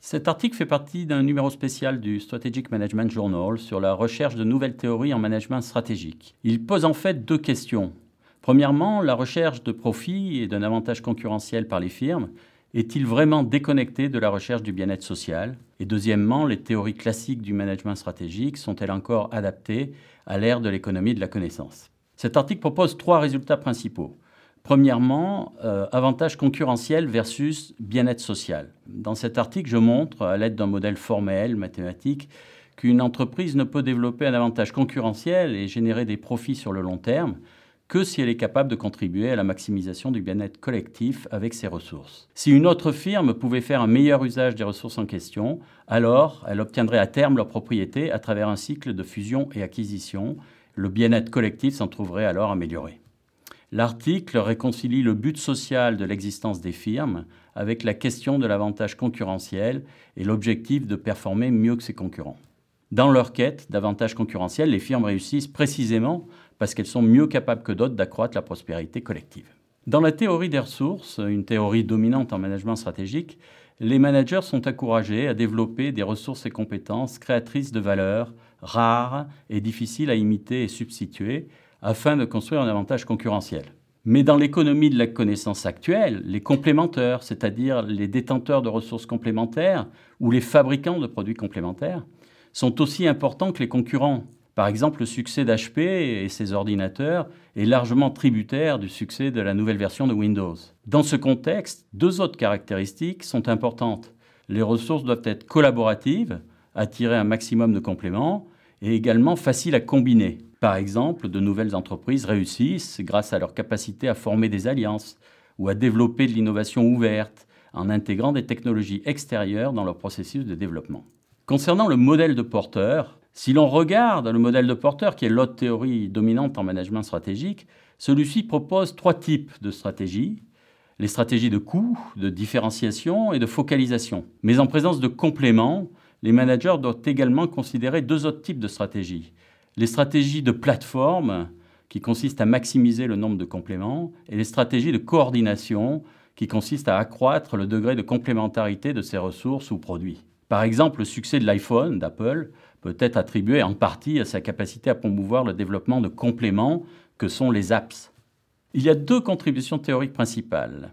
Cet article fait partie d'un numéro spécial du Strategic Management Journal sur la recherche de nouvelles théories en management stratégique. Il pose en fait deux questions. Premièrement, la recherche de profit et d'un avantage concurrentiel par les firmes est-il vraiment déconnecté de la recherche du bien-être social? Et deuxièmement, les théories classiques du management stratégique sont-elles encore adaptées à l'ère de l'économie de la connaissance? Cet article propose trois résultats principaux. Premièrement, euh, avantage concurrentiel versus bien-être social. Dans cet article, je montre, à l'aide d'un modèle formel, mathématique, qu'une entreprise ne peut développer un avantage concurrentiel et générer des profits sur le long terme que si elle est capable de contribuer à la maximisation du bien-être collectif avec ses ressources. Si une autre firme pouvait faire un meilleur usage des ressources en question, alors elle obtiendrait à terme leur propriété à travers un cycle de fusion et acquisition. Le bien-être collectif s'en trouverait alors amélioré. L'article réconcilie le but social de l'existence des firmes avec la question de l'avantage concurrentiel et l'objectif de performer mieux que ses concurrents. Dans leur quête d'avantage concurrentiel, les firmes réussissent précisément parce qu'elles sont mieux capables que d'autres d'accroître la prospérité collective. Dans la théorie des ressources, une théorie dominante en management stratégique, les managers sont encouragés à développer des ressources et compétences créatrices de valeur, rares et difficiles à imiter et substituer, afin de construire un avantage concurrentiel. Mais dans l'économie de la connaissance actuelle, les complémenteurs, c'est-à-dire les détenteurs de ressources complémentaires ou les fabricants de produits complémentaires, sont aussi importants que les concurrents. Par exemple, le succès d'HP et ses ordinateurs est largement tributaire du succès de la nouvelle version de Windows. Dans ce contexte, deux autres caractéristiques sont importantes. Les ressources doivent être collaboratives, attirer un maximum de compléments, et également faciles à combiner. Par exemple, de nouvelles entreprises réussissent grâce à leur capacité à former des alliances ou à développer de l'innovation ouverte en intégrant des technologies extérieures dans leur processus de développement. Concernant le modèle de porteur, si l'on regarde le modèle de porteur, qui est l'autre théorie dominante en management stratégique, celui-ci propose trois types de stratégies. Les stratégies de coût, de différenciation et de focalisation. Mais en présence de compléments, les managers doivent également considérer deux autres types de stratégies les stratégies de plateforme, qui consistent à maximiser le nombre de compléments, et les stratégies de coordination, qui consistent à accroître le degré de complémentarité de ces ressources ou produits. Par exemple, le succès de l'iPhone d'Apple peut être attribué en partie à sa capacité à promouvoir le développement de compléments que sont les apps. Il y a deux contributions théoriques principales.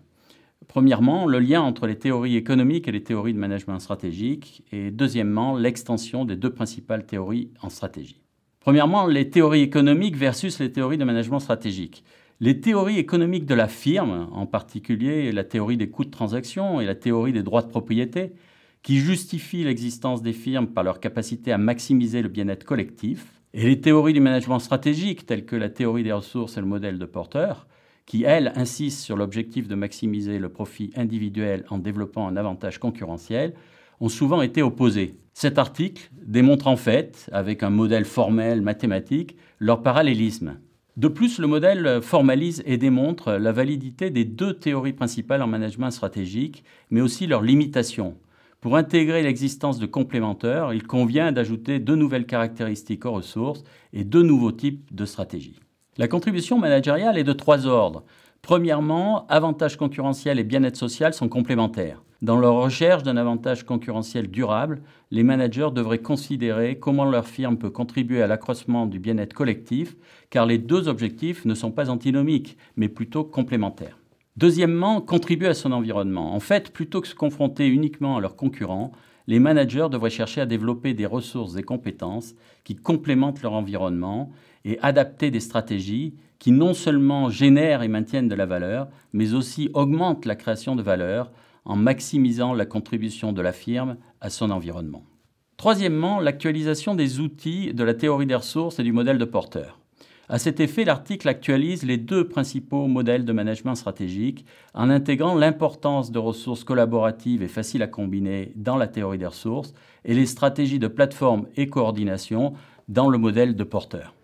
Premièrement, le lien entre les théories économiques et les théories de management stratégique, et deuxièmement, l'extension des deux principales théories en stratégie. Premièrement, les théories économiques versus les théories de management stratégique. Les théories économiques de la firme, en particulier la théorie des coûts de transaction et la théorie des droits de propriété, qui justifient l'existence des firmes par leur capacité à maximiser le bien-être collectif, et les théories du management stratégique, telles que la théorie des ressources et le modèle de porteur, qui, elles, insistent sur l'objectif de maximiser le profit individuel en développant un avantage concurrentiel, ont souvent été opposées. Cet article démontre en fait, avec un modèle formel mathématique, leur parallélisme. De plus, le modèle formalise et démontre la validité des deux théories principales en management stratégique, mais aussi leurs limitations. Pour intégrer l'existence de complémentaires, il convient d'ajouter deux nouvelles caractéristiques aux ressources et deux nouveaux types de stratégies. La contribution managériale est de trois ordres. Premièrement, avantages concurrentiels et bien-être social sont complémentaires. Dans leur recherche d'un avantage concurrentiel durable, les managers devraient considérer comment leur firme peut contribuer à l'accroissement du bien-être collectif, car les deux objectifs ne sont pas antinomiques, mais plutôt complémentaires. Deuxièmement, contribuer à son environnement. En fait, plutôt que se confronter uniquement à leurs concurrents, les managers devraient chercher à développer des ressources et compétences qui complémentent leur environnement et adapter des stratégies qui non seulement génèrent et maintiennent de la valeur, mais aussi augmentent la création de valeur en maximisant la contribution de la firme à son environnement. Troisièmement, l'actualisation des outils de la théorie des ressources et du modèle de porteur. À cet effet, l'article actualise les deux principaux modèles de management stratégique en intégrant l'importance de ressources collaboratives et faciles à combiner dans la théorie des ressources et les stratégies de plateforme et coordination dans le modèle de porteur.